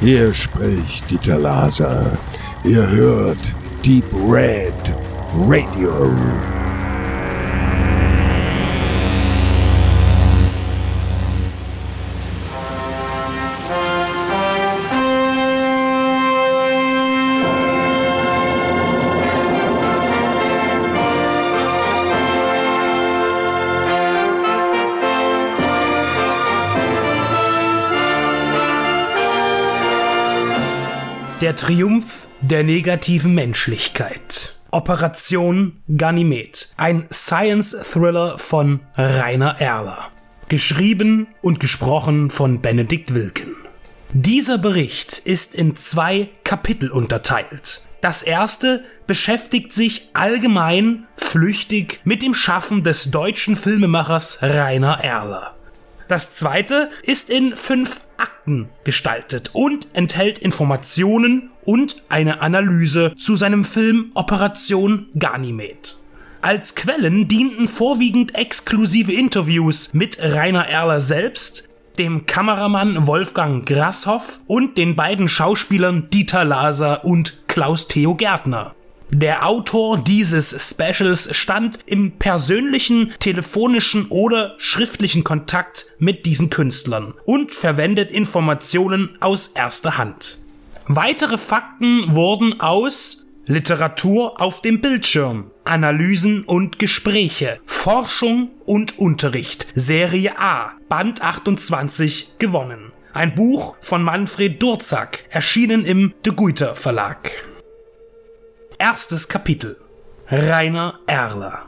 Hier spricht Dieter Laser. Ihr hört Deep Red Radio. Der Triumph der negativen Menschlichkeit. Operation Ganymed. Ein Science-Thriller von Rainer Erler. Geschrieben und gesprochen von Benedikt Wilken. Dieser Bericht ist in zwei Kapitel unterteilt. Das erste beschäftigt sich allgemein flüchtig mit dem Schaffen des deutschen Filmemachers Rainer Erler. Das zweite ist in fünf Akten gestaltet und enthält Informationen und eine Analyse zu seinem Film Operation Ganymed. Als Quellen dienten vorwiegend exklusive Interviews mit Rainer Erler selbst, dem Kameramann Wolfgang Grasshoff und den beiden Schauspielern Dieter Laser und Klaus Theo Gärtner. Der Autor dieses Specials stand im persönlichen, telefonischen oder schriftlichen Kontakt mit diesen Künstlern und verwendet Informationen aus erster Hand. Weitere Fakten wurden aus Literatur auf dem Bildschirm, Analysen und Gespräche, Forschung und Unterricht, Serie A, Band 28 gewonnen. Ein Buch von Manfred Durzak, erschienen im De Guiter Verlag. Erstes Kapitel. Rainer Erler.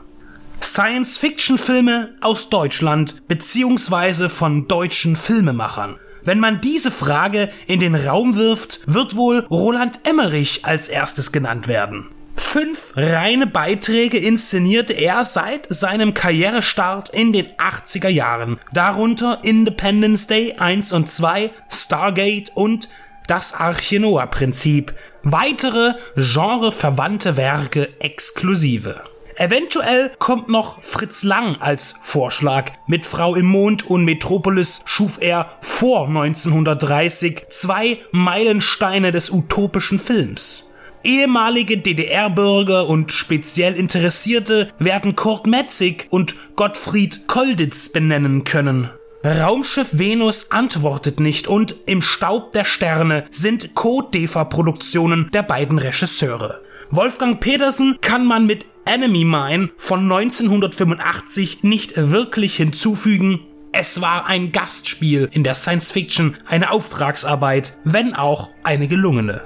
Science-Fiction-Filme aus Deutschland beziehungsweise von deutschen Filmemachern. Wenn man diese Frage in den Raum wirft, wird wohl Roland Emmerich als erstes genannt werden. Fünf reine Beiträge inszenierte er seit seinem Karrierestart in den 80er Jahren, darunter Independence Day 1 und 2, Stargate und das Arche Noah Prinzip, weitere genreverwandte Werke exklusive. Eventuell kommt noch Fritz Lang als Vorschlag. Mit Frau im Mond und Metropolis schuf er vor 1930 zwei Meilensteine des utopischen Films. Ehemalige DDR-Bürger und speziell Interessierte werden Kurt Metzig und Gottfried Kolditz benennen können. Raumschiff Venus antwortet nicht und Im Staub der Sterne sind Code-Defa-Produktionen der beiden Regisseure. Wolfgang Petersen kann man mit Enemy Mine von 1985 nicht wirklich hinzufügen. Es war ein Gastspiel in der Science Fiction, eine Auftragsarbeit, wenn auch eine gelungene.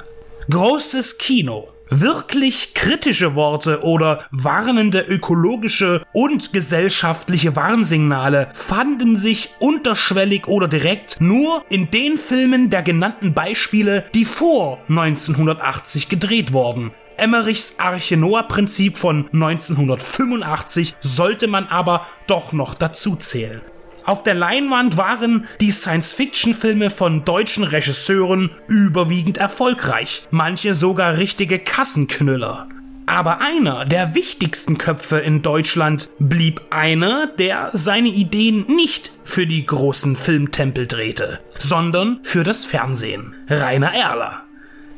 Großes Kino Wirklich kritische Worte oder warnende ökologische und gesellschaftliche Warnsignale fanden sich unterschwellig oder direkt nur in den Filmen der genannten Beispiele, die vor 1980 gedreht wurden. Emmerichs Arche Noah Prinzip von 1985 sollte man aber doch noch dazu zählen. Auf der Leinwand waren die Science-Fiction-Filme von deutschen Regisseuren überwiegend erfolgreich, manche sogar richtige Kassenknüller. Aber einer der wichtigsten Köpfe in Deutschland blieb einer, der seine Ideen nicht für die großen Filmtempel drehte, sondern für das Fernsehen. Rainer Erler.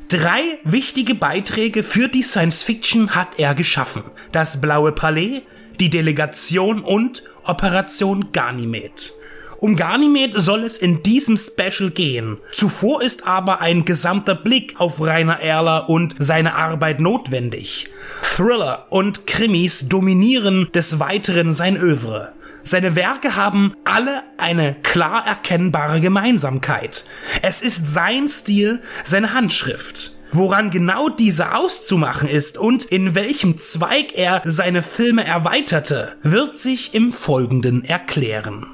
Drei wichtige Beiträge für die Science Fiction hat er geschaffen. Das Blaue Palais, die Delegation und Operation Ganymed. Um Ganymed soll es in diesem Special gehen. Zuvor ist aber ein gesamter Blick auf Rainer Erler und seine Arbeit notwendig. Thriller und Krimis dominieren des Weiteren sein Övre. Seine Werke haben alle eine klar erkennbare Gemeinsamkeit. Es ist sein Stil, seine Handschrift. Woran genau diese auszumachen ist und in welchem Zweig er seine Filme erweiterte, wird sich im Folgenden erklären.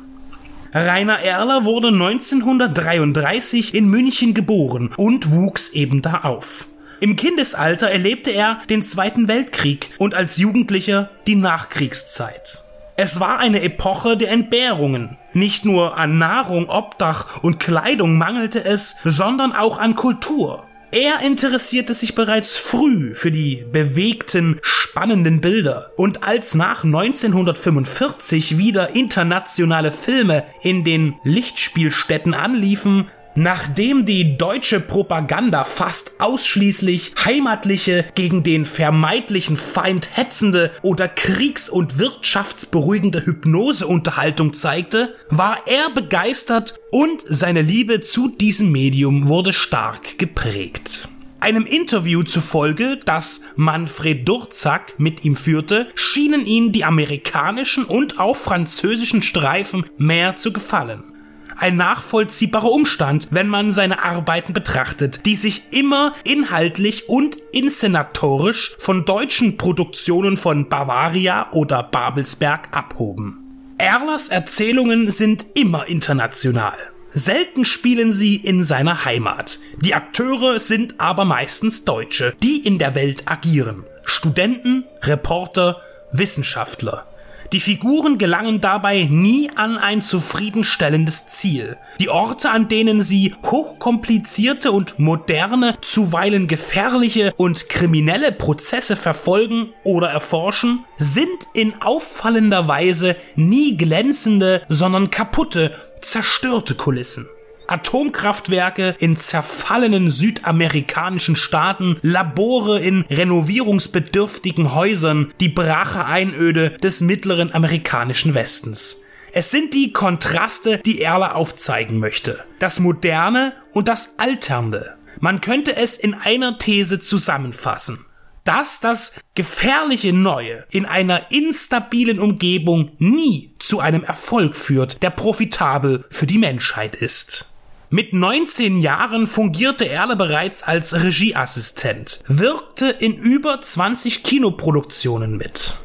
Rainer Erler wurde 1933 in München geboren und wuchs eben da auf. Im Kindesalter erlebte er den Zweiten Weltkrieg und als Jugendlicher die Nachkriegszeit. Es war eine Epoche der Entbehrungen. Nicht nur an Nahrung, Obdach und Kleidung mangelte es, sondern auch an Kultur. Er interessierte sich bereits früh für die bewegten, spannenden Bilder. Und als nach 1945 wieder internationale Filme in den Lichtspielstätten anliefen, Nachdem die deutsche Propaganda fast ausschließlich heimatliche, gegen den vermeintlichen Feind hetzende oder kriegs- und wirtschaftsberuhigende Hypnoseunterhaltung zeigte, war er begeistert und seine Liebe zu diesem Medium wurde stark geprägt. Einem Interview zufolge, das Manfred Durzak mit ihm führte, schienen ihn die amerikanischen und auch französischen Streifen mehr zu gefallen ein nachvollziehbarer Umstand, wenn man seine Arbeiten betrachtet, die sich immer inhaltlich und inszenatorisch von deutschen Produktionen von Bavaria oder Babelsberg abhoben. Erlers Erzählungen sind immer international. Selten spielen sie in seiner Heimat. Die Akteure sind aber meistens Deutsche, die in der Welt agieren. Studenten, Reporter, Wissenschaftler. Die Figuren gelangen dabei nie an ein zufriedenstellendes Ziel. Die Orte, an denen sie hochkomplizierte und moderne, zuweilen gefährliche und kriminelle Prozesse verfolgen oder erforschen, sind in auffallender Weise nie glänzende, sondern kaputte, zerstörte Kulissen. Atomkraftwerke in zerfallenen südamerikanischen Staaten, Labore in renovierungsbedürftigen Häusern, die brache Einöde des mittleren amerikanischen Westens. Es sind die Kontraste, die Erler aufzeigen möchte. Das Moderne und das Alternde. Man könnte es in einer These zusammenfassen. Dass das gefährliche Neue in einer instabilen Umgebung nie zu einem Erfolg führt, der profitabel für die Menschheit ist. Mit 19 Jahren fungierte Erle bereits als Regieassistent, wirkte in über 20 Kinoproduktionen mit.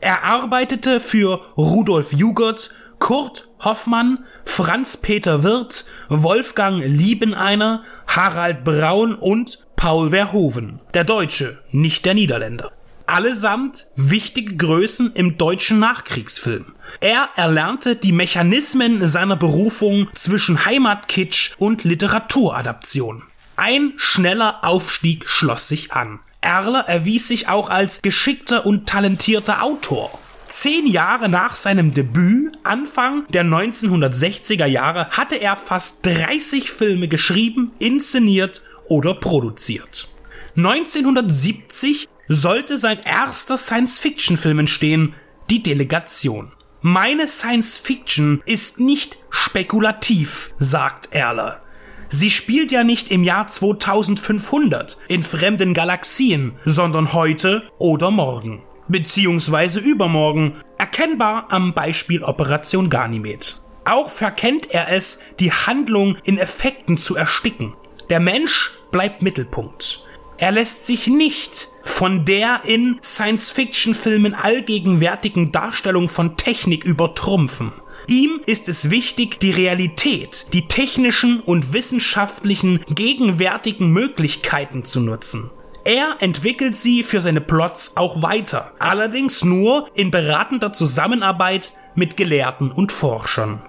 Er arbeitete für Rudolf Jugert, Kurt Hoffmann, Franz Peter Wirth, Wolfgang Liebeneiner, Harald Braun und Paul Verhoeven, der Deutsche, nicht der Niederländer. Allesamt wichtige Größen im deutschen Nachkriegsfilm. Er erlernte die Mechanismen seiner Berufung zwischen Heimatkitsch und Literaturadaption. Ein schneller Aufstieg schloss sich an. Erler erwies sich auch als geschickter und talentierter Autor. Zehn Jahre nach seinem Debüt, Anfang der 1960er Jahre, hatte er fast 30 Filme geschrieben, inszeniert oder produziert. 1970 sollte sein erster Science-Fiction-Film entstehen, Die Delegation. Meine Science Fiction ist nicht spekulativ, sagt Erler. Sie spielt ja nicht im Jahr 2500 in fremden Galaxien, sondern heute oder morgen. Beziehungsweise übermorgen, erkennbar am Beispiel Operation Ganymed. Auch verkennt er es, die Handlung in Effekten zu ersticken. Der Mensch bleibt Mittelpunkt. Er lässt sich nicht von der in Science-Fiction-Filmen allgegenwärtigen Darstellung von Technik übertrumpfen. Ihm ist es wichtig, die Realität, die technischen und wissenschaftlichen gegenwärtigen Möglichkeiten zu nutzen. Er entwickelt sie für seine Plots auch weiter, allerdings nur in beratender Zusammenarbeit mit Gelehrten und Forschern.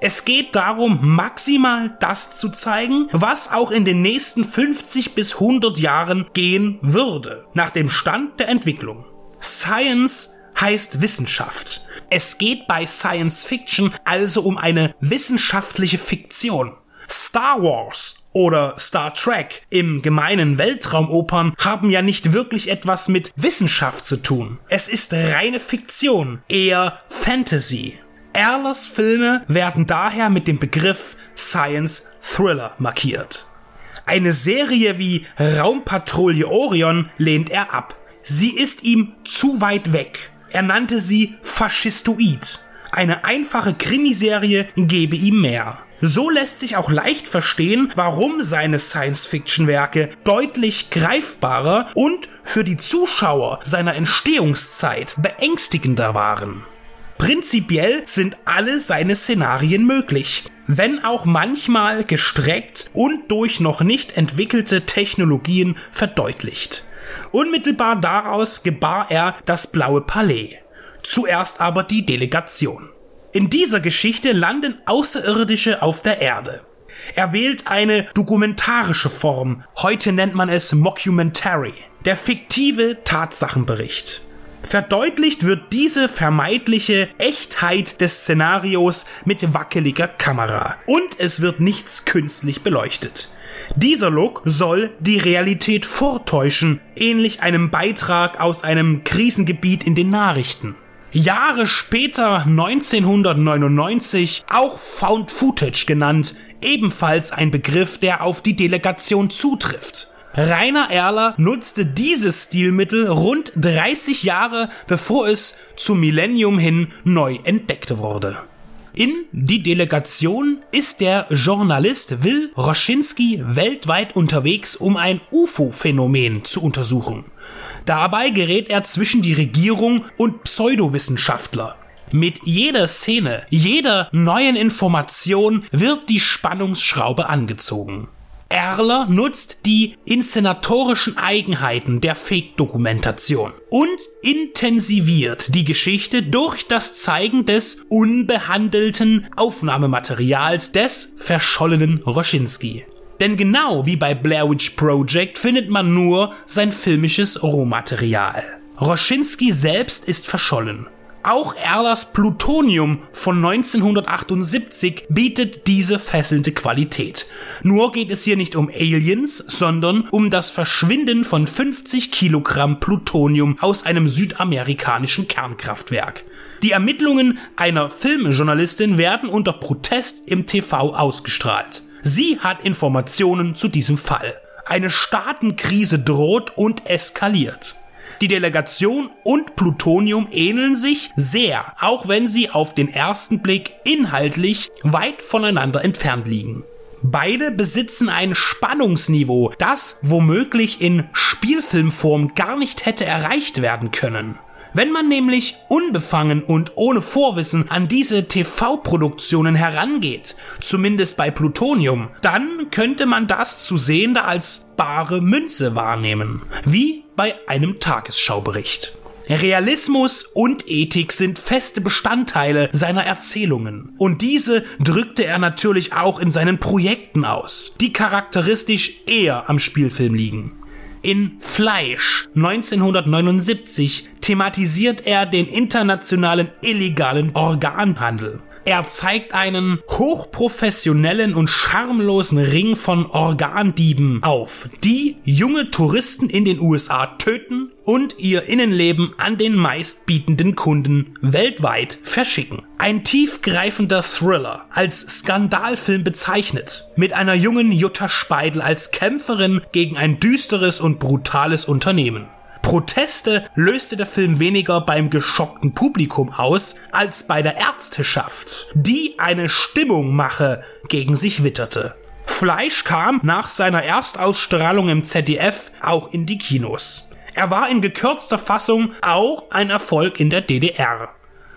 Es geht darum, maximal das zu zeigen, was auch in den nächsten 50 bis 100 Jahren gehen würde, nach dem Stand der Entwicklung. Science heißt Wissenschaft. Es geht bei Science Fiction also um eine wissenschaftliche Fiktion. Star Wars oder Star Trek im gemeinen Weltraumopern haben ja nicht wirklich etwas mit Wissenschaft zu tun. Es ist reine Fiktion, eher Fantasy. Erlers Filme werden daher mit dem Begriff Science Thriller markiert. Eine Serie wie Raumpatrouille Orion lehnt er ab. Sie ist ihm zu weit weg. Er nannte sie faschistoid. Eine einfache Krimiserie gebe ihm mehr. So lässt sich auch leicht verstehen, warum seine Science-Fiction-Werke deutlich greifbarer und für die Zuschauer seiner Entstehungszeit beängstigender waren. Prinzipiell sind alle seine Szenarien möglich, wenn auch manchmal gestreckt und durch noch nicht entwickelte Technologien verdeutlicht. Unmittelbar daraus gebar er das Blaue Palais. Zuerst aber die Delegation. In dieser Geschichte landen Außerirdische auf der Erde. Er wählt eine dokumentarische Form, heute nennt man es Mockumentary, der fiktive Tatsachenbericht. Verdeutlicht wird diese vermeintliche Echtheit des Szenarios mit wackeliger Kamera und es wird nichts künstlich beleuchtet. Dieser Look soll die Realität vortäuschen, ähnlich einem Beitrag aus einem Krisengebiet in den Nachrichten. Jahre später, 1999, auch Found Footage genannt, ebenfalls ein Begriff, der auf die Delegation zutrifft. Rainer Erler nutzte dieses Stilmittel rund 30 Jahre, bevor es zum Millennium hin neu entdeckt wurde. In die Delegation ist der Journalist Will Roschinski weltweit unterwegs, um ein UFO-Phänomen zu untersuchen. Dabei gerät er zwischen die Regierung und Pseudowissenschaftler. Mit jeder Szene, jeder neuen Information wird die Spannungsschraube angezogen. Erler nutzt die inszenatorischen Eigenheiten der Fake-Dokumentation und intensiviert die Geschichte durch das Zeigen des unbehandelten Aufnahmematerials des verschollenen Roschinski. Denn genau wie bei Blair Witch Project findet man nur sein filmisches Rohmaterial. Roschinski selbst ist verschollen auch Erlers Plutonium von 1978 bietet diese fesselnde Qualität. Nur geht es hier nicht um Aliens, sondern um das Verschwinden von 50 Kilogramm Plutonium aus einem südamerikanischen Kernkraftwerk. Die Ermittlungen einer Filmjournalistin werden unter Protest im TV ausgestrahlt. Sie hat Informationen zu diesem Fall. Eine Staatenkrise droht und eskaliert. Die Delegation und Plutonium ähneln sich sehr, auch wenn sie auf den ersten Blick inhaltlich weit voneinander entfernt liegen. Beide besitzen ein Spannungsniveau, das womöglich in Spielfilmform gar nicht hätte erreicht werden können. Wenn man nämlich unbefangen und ohne Vorwissen an diese TV-Produktionen herangeht, zumindest bei Plutonium, dann könnte man das zu Sehende als bare Münze wahrnehmen, wie bei einem Tagesschaubericht. Realismus und Ethik sind feste Bestandteile seiner Erzählungen. Und diese drückte er natürlich auch in seinen Projekten aus, die charakteristisch eher am Spielfilm liegen. In Fleisch 1979 thematisiert er den internationalen illegalen Organhandel. Er zeigt einen hochprofessionellen und schamlosen Ring von Organdieben auf, die junge Touristen in den USA töten und ihr Innenleben an den meistbietenden Kunden weltweit verschicken. Ein tiefgreifender Thriller, als Skandalfilm bezeichnet, mit einer jungen Jutta Speidel als Kämpferin gegen ein düsteres und brutales Unternehmen. Proteste löste der Film weniger beim geschockten Publikum aus, als bei der Ärzteschaft, die eine Stimmungmache gegen sich witterte. Fleisch kam nach seiner Erstausstrahlung im ZDF auch in die Kinos. Er war in gekürzter Fassung auch ein Erfolg in der DDR.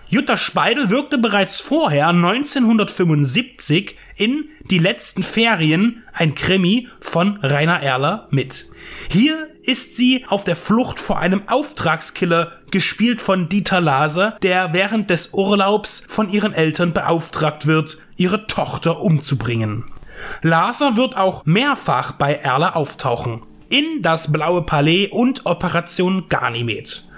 Jutta Speidel wirkte bereits vorher 1975 in Die letzten Ferien, ein Krimi von Rainer Erler mit. Hier ist sie auf der Flucht vor einem Auftragskiller, gespielt von Dieter Laser, der während des Urlaubs von ihren Eltern beauftragt wird, ihre Tochter umzubringen. Laser wird auch mehrfach bei Erla auftauchen. In Das Blaue Palais und Operation Ganymed.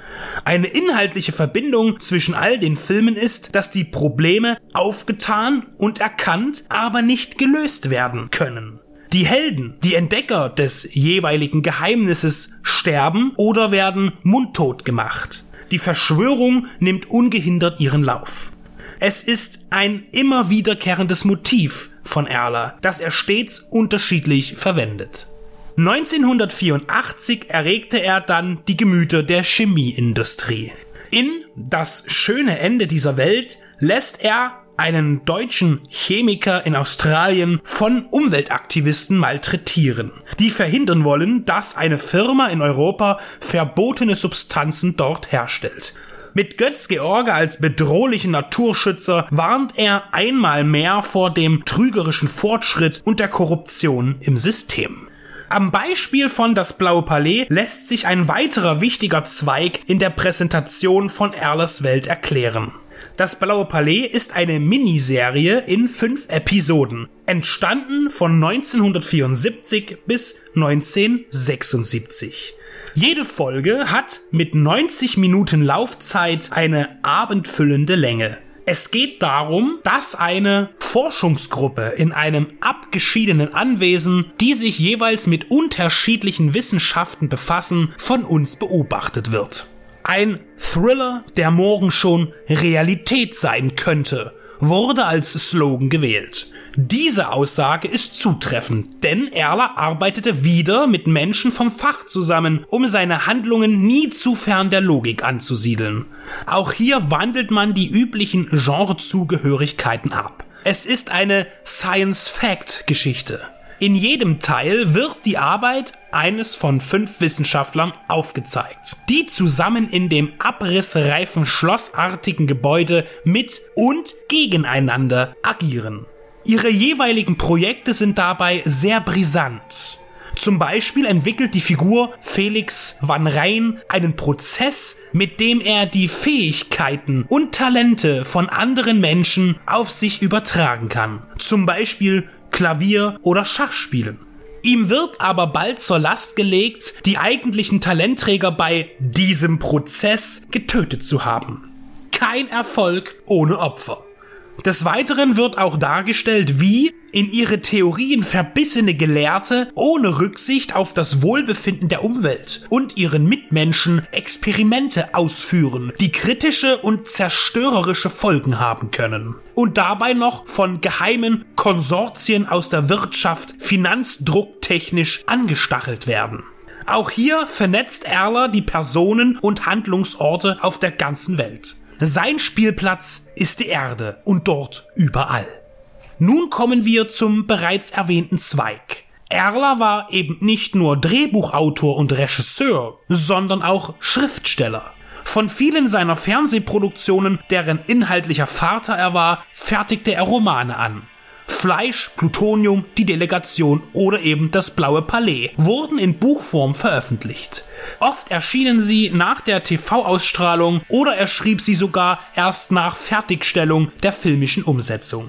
Eine inhaltliche Verbindung zwischen all den Filmen ist, dass die Probleme aufgetan und erkannt, aber nicht gelöst werden können. Die Helden, die Entdecker des jeweiligen Geheimnisses sterben oder werden mundtot gemacht. Die Verschwörung nimmt ungehindert ihren Lauf. Es ist ein immer wiederkehrendes Motiv von Erler, das er stets unterschiedlich verwendet. 1984 erregte er dann die Gemüter der Chemieindustrie. In Das schöne Ende dieser Welt lässt er einen deutschen Chemiker in Australien von Umweltaktivisten malträtieren, die verhindern wollen, dass eine Firma in Europa verbotene Substanzen dort herstellt. Mit Götz George als bedrohlichen Naturschützer warnt er einmal mehr vor dem trügerischen Fortschritt und der Korruption im System. Am Beispiel von Das Blaue Palais lässt sich ein weiterer wichtiger Zweig in der Präsentation von Erlers Welt erklären. Das Blaue Palais ist eine Miniserie in fünf Episoden, entstanden von 1974 bis 1976. Jede Folge hat mit 90 Minuten Laufzeit eine abendfüllende Länge. Es geht darum, dass eine Forschungsgruppe in einem abgeschiedenen Anwesen, die sich jeweils mit unterschiedlichen Wissenschaften befassen, von uns beobachtet wird. Ein Thriller, der morgen schon Realität sein könnte, wurde als Slogan gewählt. Diese Aussage ist zutreffend, denn Erler arbeitete wieder mit Menschen vom Fach zusammen, um seine Handlungen nie zu fern der Logik anzusiedeln. Auch hier wandelt man die üblichen Genrezugehörigkeiten ab. Es ist eine Science-Fact-Geschichte. In jedem Teil wird die Arbeit eines von fünf Wissenschaftlern aufgezeigt, die zusammen in dem abrissreifen schlossartigen Gebäude mit und gegeneinander agieren. Ihre jeweiligen Projekte sind dabei sehr brisant. Zum Beispiel entwickelt die Figur Felix Van Rijn einen Prozess, mit dem er die Fähigkeiten und Talente von anderen Menschen auf sich übertragen kann. Zum Beispiel Klavier oder Schachspielen. Ihm wird aber bald zur Last gelegt, die eigentlichen Talentträger bei diesem Prozess getötet zu haben. Kein Erfolg ohne Opfer. Des Weiteren wird auch dargestellt, wie in ihre Theorien verbissene Gelehrte ohne Rücksicht auf das Wohlbefinden der Umwelt und ihren Mitmenschen Experimente ausführen, die kritische und zerstörerische Folgen haben können. Und dabei noch von geheimen Konsortien aus der Wirtschaft finanzdrucktechnisch angestachelt werden. Auch hier vernetzt Erler die Personen und Handlungsorte auf der ganzen Welt. Sein Spielplatz ist die Erde und dort überall. Nun kommen wir zum bereits erwähnten Zweig. Erler war eben nicht nur Drehbuchautor und Regisseur, sondern auch Schriftsteller. Von vielen seiner Fernsehproduktionen, deren inhaltlicher Vater er war, fertigte er Romane an. Fleisch, Plutonium, die Delegation oder eben das Blaue Palais wurden in Buchform veröffentlicht. Oft erschienen sie nach der TV-Ausstrahlung oder er schrieb sie sogar erst nach Fertigstellung der filmischen Umsetzung.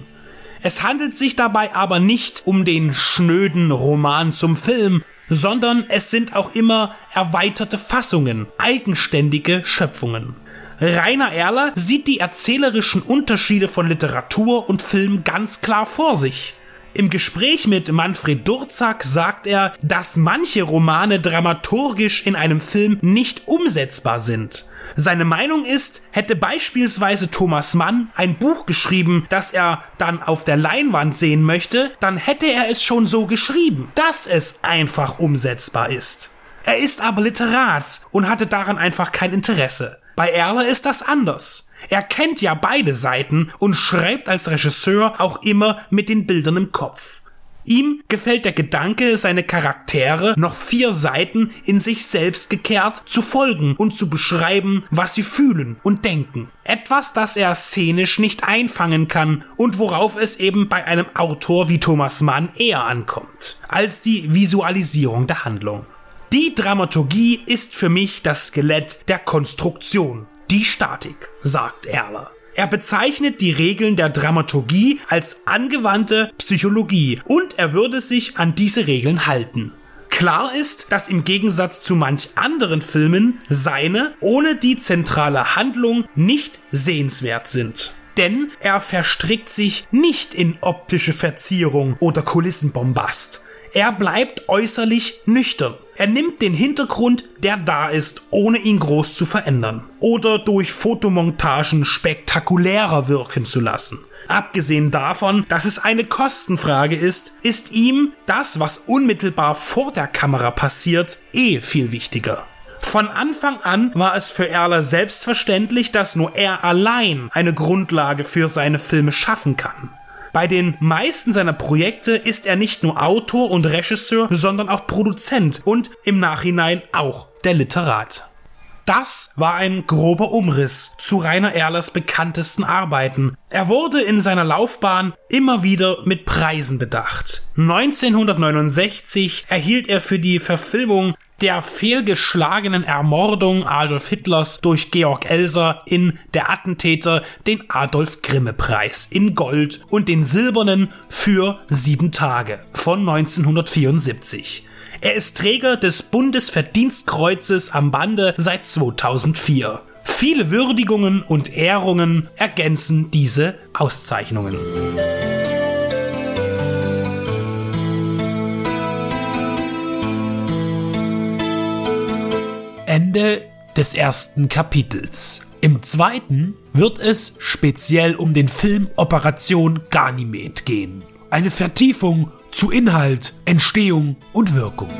Es handelt sich dabei aber nicht um den schnöden Roman zum Film, sondern es sind auch immer erweiterte Fassungen, eigenständige Schöpfungen. Rainer Erler sieht die erzählerischen Unterschiede von Literatur und Film ganz klar vor sich. Im Gespräch mit Manfred Durzak sagt er, dass manche Romane dramaturgisch in einem Film nicht umsetzbar sind. Seine Meinung ist, hätte beispielsweise Thomas Mann ein Buch geschrieben, das er dann auf der Leinwand sehen möchte, dann hätte er es schon so geschrieben, dass es einfach umsetzbar ist. Er ist aber Literat und hatte daran einfach kein Interesse. Bei Erler ist das anders. Er kennt ja beide Seiten und schreibt als Regisseur auch immer mit den Bildern im Kopf. Ihm gefällt der Gedanke, seine Charaktere noch vier Seiten in sich selbst gekehrt zu folgen und zu beschreiben, was sie fühlen und denken. Etwas, das er szenisch nicht einfangen kann und worauf es eben bei einem Autor wie Thomas Mann eher ankommt, als die Visualisierung der Handlung. Die Dramaturgie ist für mich das Skelett der Konstruktion, die Statik, sagt Erler. Er bezeichnet die Regeln der Dramaturgie als angewandte Psychologie und er würde sich an diese Regeln halten. Klar ist, dass im Gegensatz zu manch anderen Filmen seine ohne die zentrale Handlung nicht sehenswert sind. Denn er verstrickt sich nicht in optische Verzierung oder Kulissenbombast. Er bleibt äußerlich nüchtern. Er nimmt den Hintergrund, der da ist, ohne ihn groß zu verändern oder durch Fotomontagen spektakulärer wirken zu lassen. Abgesehen davon, dass es eine Kostenfrage ist, ist ihm das, was unmittelbar vor der Kamera passiert, eh viel wichtiger. Von Anfang an war es für Erler selbstverständlich, dass nur er allein eine Grundlage für seine Filme schaffen kann. Bei den meisten seiner Projekte ist er nicht nur Autor und Regisseur, sondern auch Produzent und im Nachhinein auch der Literat. Das war ein grober Umriss zu Rainer Erlers bekanntesten Arbeiten. Er wurde in seiner Laufbahn immer wieder mit Preisen bedacht. 1969 erhielt er für die Verfilmung der fehlgeschlagenen Ermordung Adolf Hitlers durch Georg Elser in Der Attentäter den Adolf Grimme Preis in Gold und den silbernen für sieben Tage von 1974. Er ist Träger des Bundesverdienstkreuzes am Bande seit 2004. Viele Würdigungen und Ehrungen ergänzen diese Auszeichnungen. Ende des ersten Kapitels. Im zweiten wird es speziell um den Film Operation Ganymed gehen. Eine Vertiefung zu Inhalt, Entstehung und Wirkung.